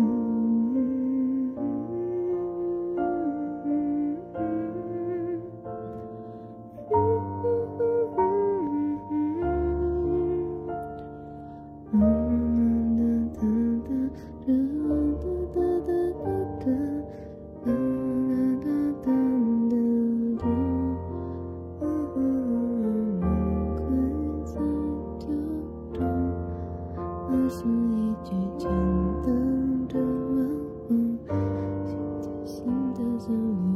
Mm-hmm. 一句简单的问候心贴心的相遇